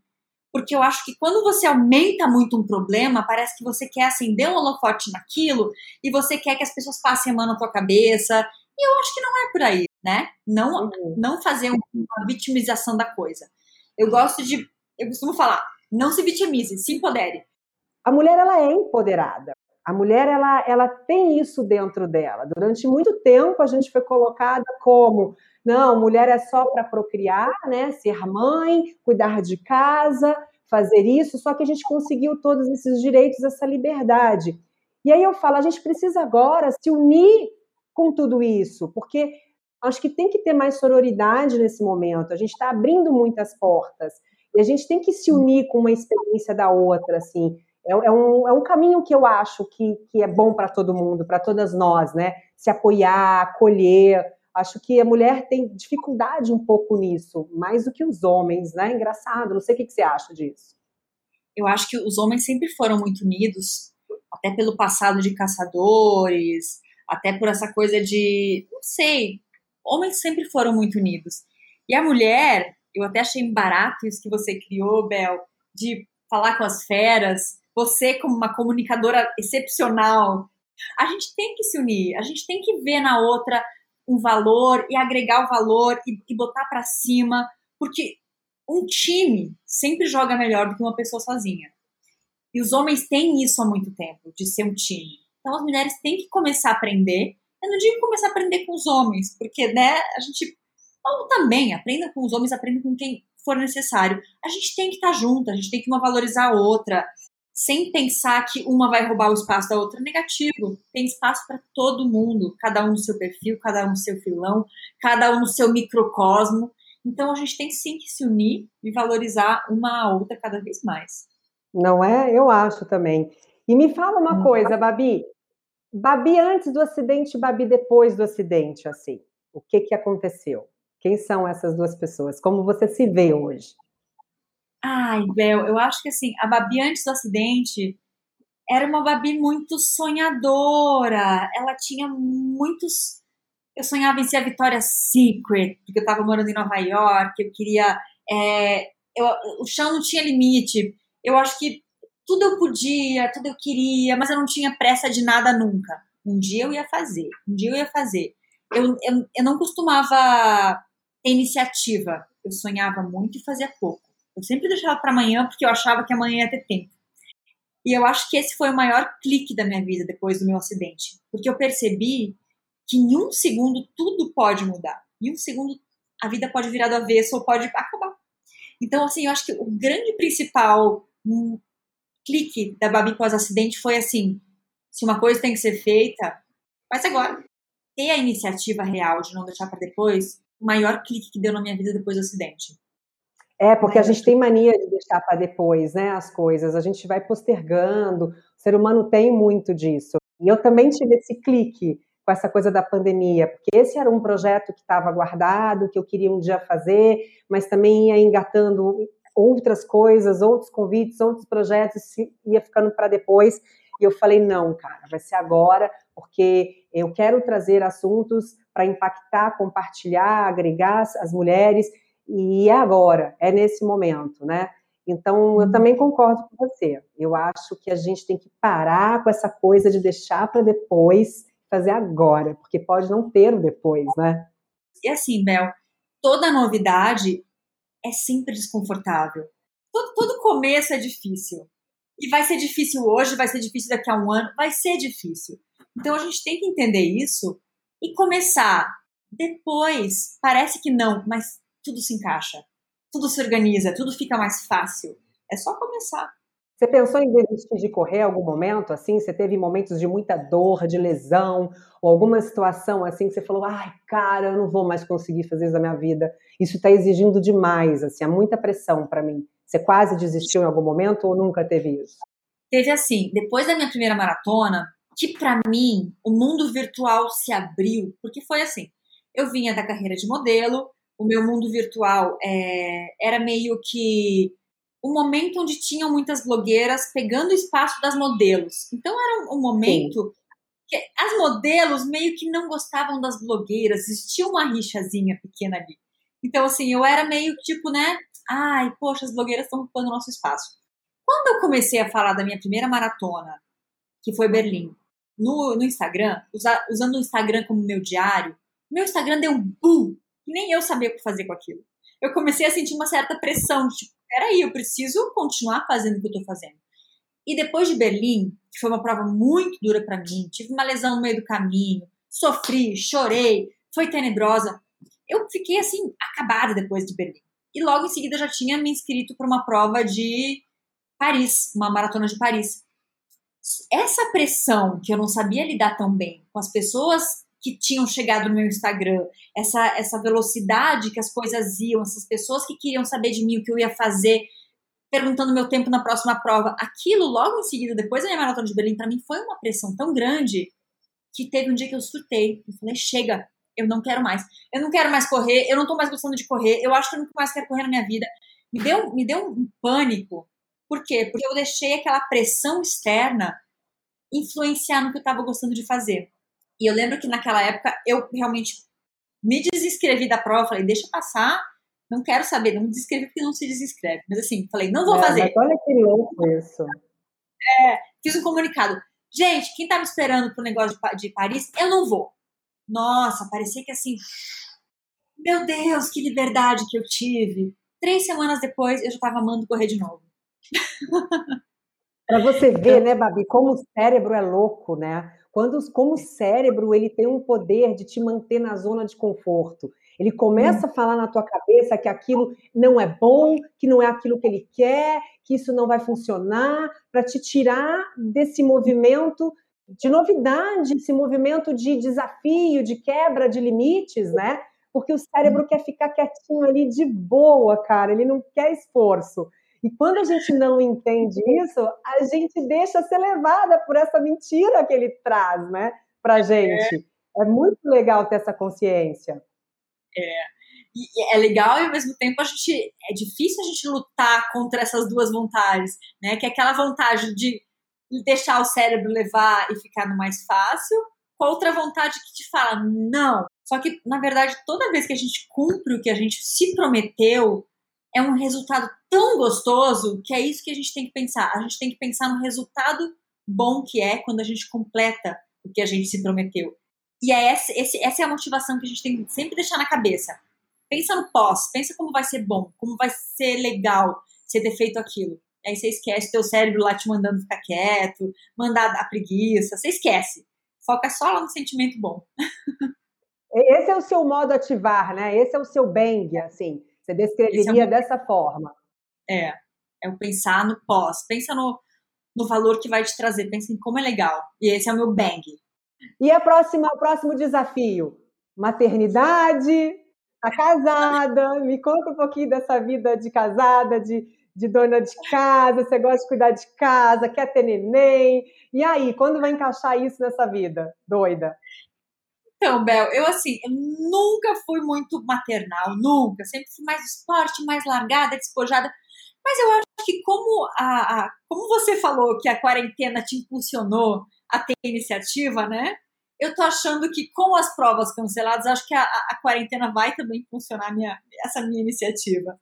Porque eu acho que quando você aumenta muito um problema, parece que você quer acender um holofote naquilo e você quer que as pessoas passem a mão na tua cabeça. E eu acho que não é por aí, né? Não, uhum. não fazer uma vitimização da coisa. Eu gosto de. Eu costumo falar, não se vitimize, se empodere. A mulher, ela é empoderada. A mulher, ela, ela tem isso dentro dela. Durante muito tempo, a gente foi colocada como não, mulher é só para procriar, né? Ser mãe, cuidar de casa, fazer isso. Só que a gente conseguiu todos esses direitos, essa liberdade. E aí eu falo, a gente precisa agora se unir com tudo isso, porque acho que tem que ter mais sororidade nesse momento. A gente está abrindo muitas portas e a gente tem que se unir com uma experiência da outra, assim. É, é, um, é um caminho que eu acho que, que é bom para todo mundo, para todas nós, né? Se apoiar, acolher. Acho que a mulher tem dificuldade um pouco nisso, mais do que os homens, né? Engraçado, não sei o que, que você acha disso. Eu acho que os homens sempre foram muito unidos, até pelo passado de caçadores, até por essa coisa de, não sei, homens sempre foram muito unidos. E a mulher, eu até achei barato isso que você criou, Bel, de falar com as feras, você como uma comunicadora excepcional, a gente tem que se unir, a gente tem que ver na outra um valor e agregar o valor e, e botar para cima, porque um time sempre joga melhor do que uma pessoa sozinha. E os homens têm isso há muito tempo, de ser um time. Então as mulheres têm que começar a aprender. Eu não digo começar a aprender com os homens, porque né, a gente ou também aprenda com os homens, aprenda com quem for necessário. A gente tem que estar junto, a gente tem que uma valorizar a outra sem pensar que uma vai roubar o espaço da outra. Negativo. Tem espaço para todo mundo, cada um no seu perfil, cada um no seu filão, cada um no seu microcosmo. Então a gente tem sim que se unir e valorizar uma a outra cada vez mais. Não é? Eu acho também. E me fala uma coisa, Babi. Babi antes do acidente, Babi depois do acidente, assim. O que que aconteceu? Quem são essas duas pessoas? Como você se vê hoje? Ai, Bel, eu acho que assim, a Babi antes do acidente era uma Babi muito sonhadora. Ela tinha muitos. Eu sonhava em ser a Victoria's Secret, porque eu estava morando em Nova York, eu queria. É... Eu... O chão não tinha limite. Eu acho que tudo eu podia, tudo eu queria, mas eu não tinha pressa de nada nunca. Um dia eu ia fazer, um dia eu ia fazer. Eu, eu, eu não costumava ter iniciativa. Eu sonhava muito e fazia pouco. Eu sempre deixava para amanhã porque eu achava que amanhã ia ter tempo. E eu acho que esse foi o maior clique da minha vida depois do meu acidente, porque eu percebi que em um segundo tudo pode mudar. Em um segundo a vida pode virar do avesso ou pode acabar. Então, assim, eu acho que o grande principal hum, clique da Babi pós-acidente foi assim: se uma coisa tem que ser feita, faz agora. Ter a iniciativa real de não deixar para depois, o maior clique que deu na minha vida depois do acidente. É, porque a gente tem mania de deixar para depois, né, as coisas. A gente vai postergando. O ser humano tem muito disso. E eu também tive esse clique com essa coisa da pandemia, porque esse era um projeto que estava guardado, que eu queria um dia fazer, mas também ia engatando outras coisas, outros convites, outros projetos, ia ficando para depois. E eu falei: não, cara, vai ser agora, porque eu quero trazer assuntos para impactar, compartilhar, agregar as mulheres, e é agora, é nesse momento, né? Então, eu uhum. também concordo com você. Eu acho que a gente tem que parar com essa coisa de deixar para depois, fazer agora, porque pode não ter o depois, né? E assim, Bel, toda novidade é sempre desconfortável. Todo, todo começo é difícil. E vai ser difícil hoje, vai ser difícil daqui a um ano, vai ser difícil. Então a gente tem que entender isso e começar. Depois, parece que não, mas tudo se encaixa, tudo se organiza, tudo fica mais fácil. É só começar. Você pensou em desistir de correr algum momento, assim? Você teve momentos de muita dor, de lesão, ou alguma situação assim que você falou, ai, cara, eu não vou mais conseguir fazer isso na minha vida. Isso está exigindo demais, assim, há muita pressão para mim. Você quase desistiu em algum momento ou nunca teve isso? Teve assim, depois da minha primeira maratona, que para mim o mundo virtual se abriu, porque foi assim, eu vinha da carreira de modelo, o meu mundo virtual é, era meio que o momento onde tinham muitas blogueiras pegando o espaço das modelos. Então era um, um momento Sim. que as modelos meio que não gostavam das blogueiras, existia uma rixazinha pequena ali. Então, assim, eu era meio tipo, né? Ai, poxa, as blogueiras estão ocupando o nosso espaço. Quando eu comecei a falar da minha primeira maratona, que foi Berlim, no, no Instagram, usa, usando o Instagram como meu diário, meu Instagram deu um boom, que nem eu sabia o que fazer com aquilo. Eu comecei a sentir uma certa pressão, tipo, peraí, eu preciso continuar fazendo o que eu tô fazendo. E depois de Berlim, que foi uma prova muito dura para mim, tive uma lesão no meio do caminho, sofri, chorei, foi tenebrosa. Eu fiquei assim, acabada depois de Berlim. E logo em seguida já tinha me inscrito para uma prova de Paris, uma maratona de Paris. Essa pressão que eu não sabia lidar tão bem com as pessoas que tinham chegado no meu Instagram, essa, essa velocidade que as coisas iam, essas pessoas que queriam saber de mim o que eu ia fazer, perguntando meu tempo na próxima prova, aquilo logo em seguida, depois da minha maratona de Berlim, para mim foi uma pressão tão grande que teve um dia que eu surtei. Eu falei, chega, eu não quero mais. Eu não quero mais correr, eu não tô mais gostando de correr, eu acho que eu nunca mais quero correr na minha vida. Me deu, me deu um pânico. Por quê? Porque eu deixei aquela pressão externa influenciar no que eu estava gostando de fazer. E eu lembro que naquela época eu realmente me desinscrevi da prova, falei, deixa passar, não quero saber, não me desescrevi porque não se desinscreve. Mas assim, falei, não vou é, fazer. olha que louco isso. É, fiz um comunicado. Gente, quem tá me esperando pro negócio de, de Paris, eu não vou. Nossa, parecia que assim, meu Deus, que liberdade que eu tive. Três semanas depois, eu já tava amando correr de novo. Para você ver, né, Babi, como o cérebro é louco, né? Quando, como o cérebro ele tem um poder de te manter na zona de conforto. Ele começa a falar na tua cabeça que aquilo não é bom, que não é aquilo que ele quer, que isso não vai funcionar, para te tirar desse movimento de novidade, esse movimento de desafio, de quebra de limites, né? Porque o cérebro quer ficar quietinho ali de boa, cara, ele não quer esforço. E quando a gente não entende isso, a gente deixa ser levada por essa mentira que ele traz, né, pra gente. É, é muito legal ter essa consciência. É. E é legal e ao mesmo tempo a gente é difícil a gente lutar contra essas duas vontades, né? Que é aquela vontade de deixar o cérebro levar e ficar no mais fácil, com outra vontade que te fala não. Só que na verdade toda vez que a gente cumpre o que a gente se prometeu, é um resultado tão gostoso que é isso que a gente tem que pensar. A gente tem que pensar no resultado bom que é quando a gente completa o que a gente se prometeu. E é essa, essa é a motivação que a gente tem que sempre deixar na cabeça. Pensa no pós, pensa como vai ser bom, como vai ser legal você ter feito aquilo. Aí você esquece teu cérebro lá te mandando ficar quieto, mandar a preguiça, você esquece. Foca só lá no sentimento bom. Esse é o seu modo ativar, né? Esse é o seu bang, assim. Você descreveria é dessa forma. É, é o pensar no pós. Pensa no, no valor que vai te trazer, pensa em como é legal. E esse é o meu bang. E a próxima, o próximo desafio? Maternidade, tá casada, me conta um pouquinho dessa vida de casada, de, de dona de casa, você gosta de cuidar de casa, quer ter neném. E aí, quando vai encaixar isso nessa vida? Doida. Então, Bel, eu assim, eu nunca fui muito maternal, nunca. Sempre fui mais esporte, mais largada, despojada. Mas eu acho que como a, a, como você falou que a quarentena te impulsionou a ter iniciativa, né? Eu tô achando que com as provas canceladas, acho que a, a quarentena vai também impulsionar minha, essa minha iniciativa.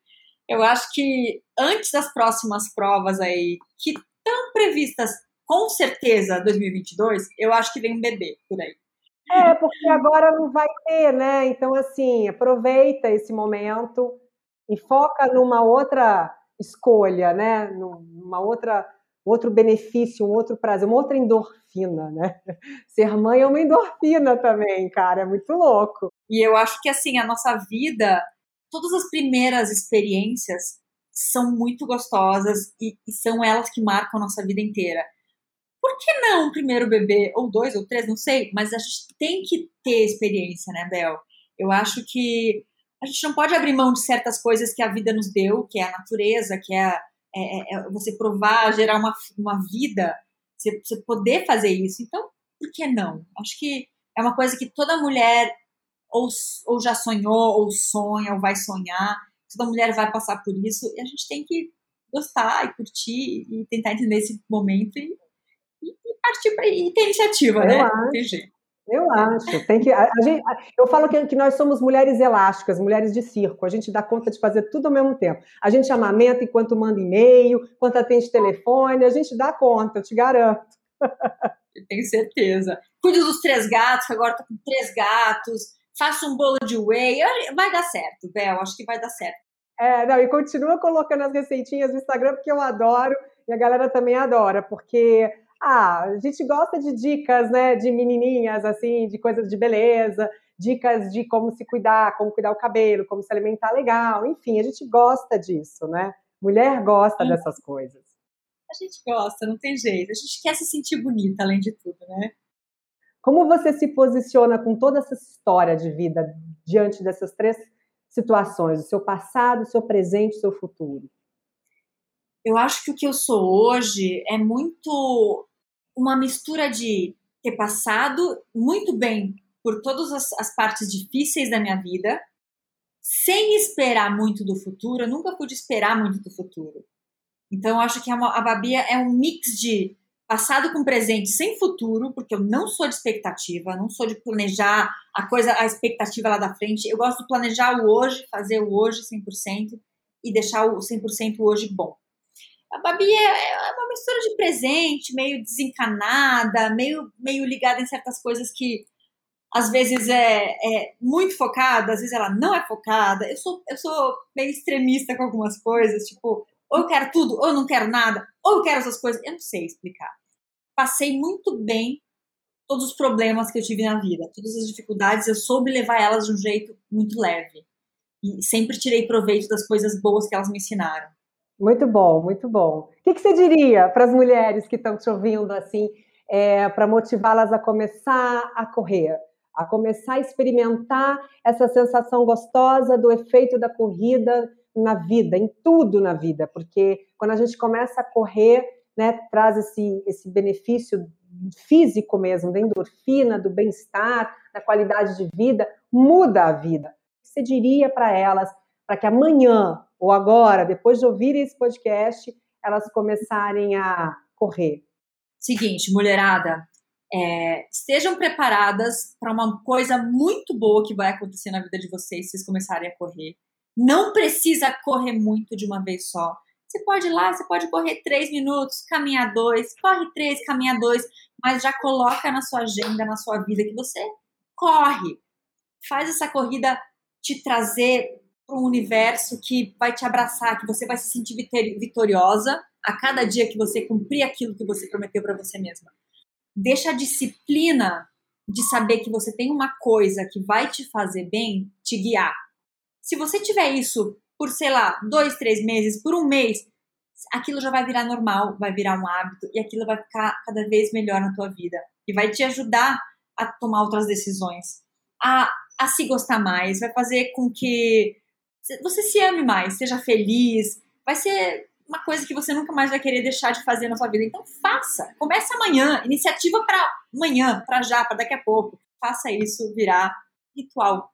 Eu acho que antes das próximas provas aí, que estão previstas com certeza 2022, eu acho que vem um bebê por aí. É, porque agora não vai ter, né? Então, assim, aproveita esse momento e foca numa outra escolha, né? Numa outra outro benefício, um outro prazer, uma outra endorfina, né? Ser mãe é uma endorfina também, cara, é muito louco. E eu acho que assim, a nossa vida, todas as primeiras experiências são muito gostosas e, e são elas que marcam a nossa vida inteira por que não um primeiro bebê, ou dois, ou três, não sei, mas a gente tem que ter experiência, né, Bel? Eu acho que a gente não pode abrir mão de certas coisas que a vida nos deu, que é a natureza, que é, é, é você provar, gerar uma, uma vida, você, você poder fazer isso. Então, por que não? Acho que é uma coisa que toda mulher ou, ou já sonhou, ou sonha, ou vai sonhar. Toda mulher vai passar por isso e a gente tem que gostar e curtir e tentar entender esse momento e e partir para e ter iniciativa, eu né? Acho. Eu acho. Tem que, a, a gente, eu falo que, que, nós somos mulheres elásticas, mulheres de circo. A gente dá conta de fazer tudo ao mesmo tempo. A gente amamenta enquanto manda e-mail, enquanto atende telefone. A gente dá conta, eu te garanto. Eu tenho certeza. Cuido dos três gatos, que agora tô com três gatos. Faço um bolo de whey. Vai dar certo, Bel. Acho que vai dar certo. É, não, e continua colocando as receitinhas no Instagram, porque eu adoro. E a galera também adora, porque ah, a gente gosta de dicas, né, de menininhas, assim, de coisas de beleza, dicas de como se cuidar, como cuidar o cabelo, como se alimentar legal, enfim, a gente gosta disso, né? Mulher gosta dessas coisas. A gente gosta, não tem jeito. A gente quer se sentir bonita, além de tudo, né? Como você se posiciona com toda essa história de vida diante dessas três situações, o seu passado, o seu presente, o seu futuro? Eu acho que o que eu sou hoje é muito uma mistura de ter passado muito bem por todas as, as, partes difíceis da minha vida, sem esperar muito do futuro. Eu nunca pude esperar muito do futuro. Então, eu acho que é a Babia é um mix de passado com presente sem futuro, porque eu não sou de expectativa, não sou de planejar a coisa, a expectativa lá da frente. Eu gosto de planejar o hoje, fazer o hoje 100% e deixar o 100% hoje bom. A Babi é, é uma mistura de presente, meio desencanada, meio, meio ligada em certas coisas que às vezes é, é, muito focada, às vezes ela não é focada. Eu sou, eu sou meio extremista com algumas coisas, tipo, ou eu quero tudo, ou eu não quero nada, ou eu quero essas coisas. Eu não sei explicar. Passei muito bem todos os problemas que eu tive na vida, todas as dificuldades, eu soube levar elas de um jeito muito leve. E sempre tirei proveito das coisas boas que elas me ensinaram. Muito bom, muito bom. O que, que você diria para as mulheres que estão te ouvindo assim, é, para motivá-las a começar a correr, a começar a experimentar essa sensação gostosa do efeito da corrida na vida, em tudo na vida, porque quando a gente começa a correr, né, traz esse, esse benefício físico mesmo, da endorfina, do bem-estar, da qualidade de vida, muda a vida. O que você diria para elas para que amanhã ou agora, depois de ouvirem esse podcast, elas começarem a correr? Seguinte, mulherada, é, estejam preparadas para uma coisa muito boa que vai acontecer na vida de vocês se vocês começarem a correr. Não precisa correr muito de uma vez só. Você pode ir lá, você pode correr três minutos, caminhar dois, corre três, caminha dois, mas já coloca na sua agenda, na sua vida que você corre. Faz essa corrida te trazer para um universo que vai te abraçar, que você vai se sentir vitoriosa a cada dia que você cumprir aquilo que você prometeu para você mesma. Deixa a disciplina de saber que você tem uma coisa que vai te fazer bem te guiar. Se você tiver isso por, sei lá, dois, três meses, por um mês, aquilo já vai virar normal, vai virar um hábito e aquilo vai ficar cada vez melhor na tua vida e vai te ajudar a tomar outras decisões, a, a se gostar mais, vai fazer com que você se ame mais, seja feliz, vai ser uma coisa que você nunca mais vai querer deixar de fazer na sua vida. Então faça, comece amanhã, iniciativa para amanhã, para já, para daqui a pouco. Faça isso virar ritual,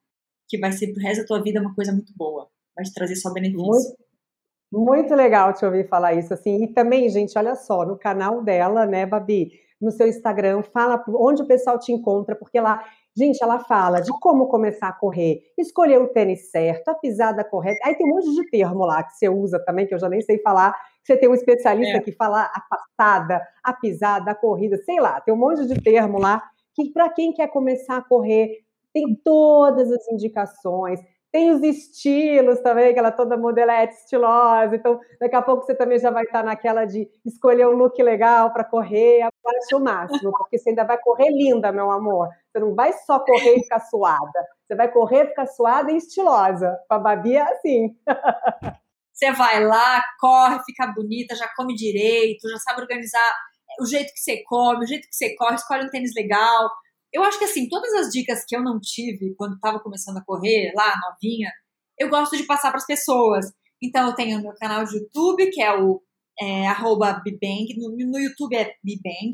que vai ser pro resto da tua vida uma coisa muito boa, vai te trazer só benefício. Muito, muito legal te ouvir falar isso assim. E também, gente, olha só, no canal dela, né, Babi, no seu Instagram, fala onde o pessoal te encontra, porque lá Gente, ela fala de como começar a correr, escolher o tênis certo, a pisada correta. Aí tem um monte de termo lá que você usa também, que eu já nem sei falar. Você tem um especialista é. que fala a passada, a pisada, a corrida, sei lá, tem um monte de termo lá que para quem quer começar a correr, tem todas as indicações. Tem os estilos também, aquela toda modelete estilosa. Então, daqui a pouco você também já vai estar naquela de escolher um look legal para correr, abaixa o máximo, porque você ainda vai correr linda, meu amor. Você não vai só correr e ficar suada. Você vai correr, ficar suada e estilosa. Com a Babi é assim. Você vai lá, corre, fica bonita, já come direito, já sabe organizar o jeito que você come, o jeito que você corre, escolhe um tênis legal eu acho que assim, todas as dicas que eu não tive quando estava começando a correr, lá, novinha, eu gosto de passar para as pessoas. Então eu tenho meu canal de YouTube, que é o é, arroba Bibang, no, no, YouTube é Bibang,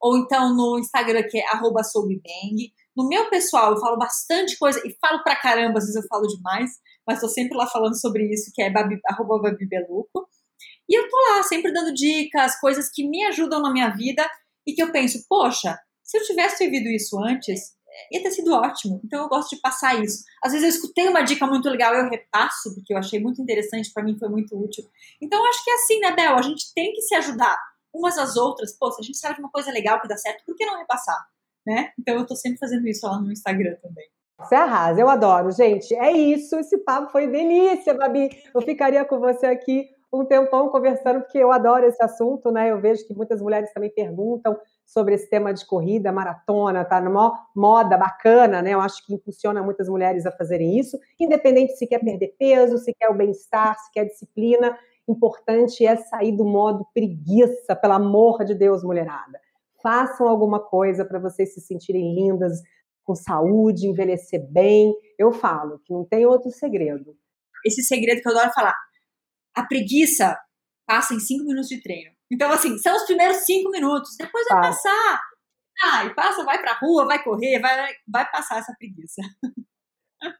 ou então no Instagram, que é arroba soubibang. No meu pessoal, eu falo bastante coisa, e falo pra caramba, às vezes eu falo demais, mas tô sempre lá falando sobre isso, que é babi, arroba babibeluco. E eu tô lá, sempre dando dicas, coisas que me ajudam na minha vida, e que eu penso, poxa, se eu tivesse vivido isso antes, ia ter sido ótimo. Então eu gosto de passar isso. Às vezes eu escutei uma dica muito legal, eu repasso, porque eu achei muito interessante, para mim foi muito útil. Então acho que é assim, né, Bel? A gente tem que se ajudar umas às outras. Pô, se a gente sabe de uma coisa legal que dá certo, por que não repassar? Né? Então eu tô sempre fazendo isso lá no Instagram também. Você arrasa, eu adoro, gente. É isso, esse papo foi delícia, Babi. Eu ficaria com você aqui um tempão conversando, porque eu adoro esse assunto, né? Eu vejo que muitas mulheres também perguntam sobre esse tema de corrida, maratona, tá numa moda bacana, né? Eu acho que impulsiona muitas mulheres a fazerem isso, independente se quer perder peso, se quer o bem-estar, se quer disciplina. Importante é sair do modo preguiça, pelo amor de Deus, mulherada. Façam alguma coisa para vocês se sentirem lindas, com saúde, envelhecer bem. Eu falo que não tem outro segredo. Esse segredo que eu adoro falar. A preguiça passa em cinco minutos de treino. Então, assim, são os primeiros cinco minutos. Depois vai tá. passar. Ai, passa, vai pra rua, vai correr, vai, vai passar essa preguiça.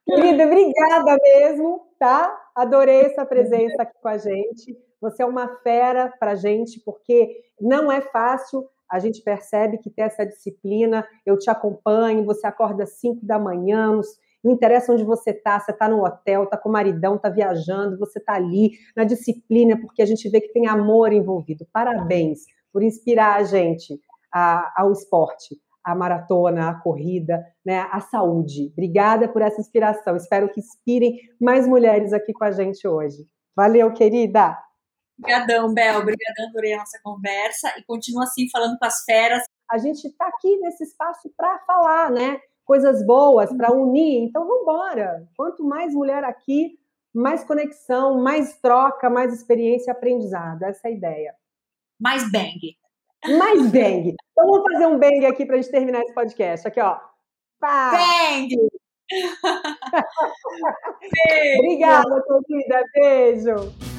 Querida, obrigada mesmo, tá? Adorei essa presença aqui com a gente. Você é uma fera pra gente, porque não é fácil. A gente percebe que ter essa disciplina. Eu te acompanho, você acorda às 5 da manhã, nos não interessa onde você está, você está no hotel, está com o maridão, está viajando, você está ali na disciplina, porque a gente vê que tem amor envolvido. Parabéns por inspirar a gente a, ao esporte, a maratona, a corrida, né, a saúde. Obrigada por essa inspiração. Espero que inspirem mais mulheres aqui com a gente hoje. Valeu, querida! Obrigadão, Bel. Obrigadão, adorei a nossa conversa. E continua assim, falando com as feras. A gente está aqui nesse espaço para falar, né? Coisas boas para unir. Então, vamos embora. Quanto mais mulher aqui, mais conexão, mais troca, mais experiência e aprendizado. Essa é a ideia. Mais bang. Mais bang. Então, vamos fazer um bang aqui para a gente terminar esse podcast. Aqui, ó. Pá. Bang! Obrigada, querida. Beijo.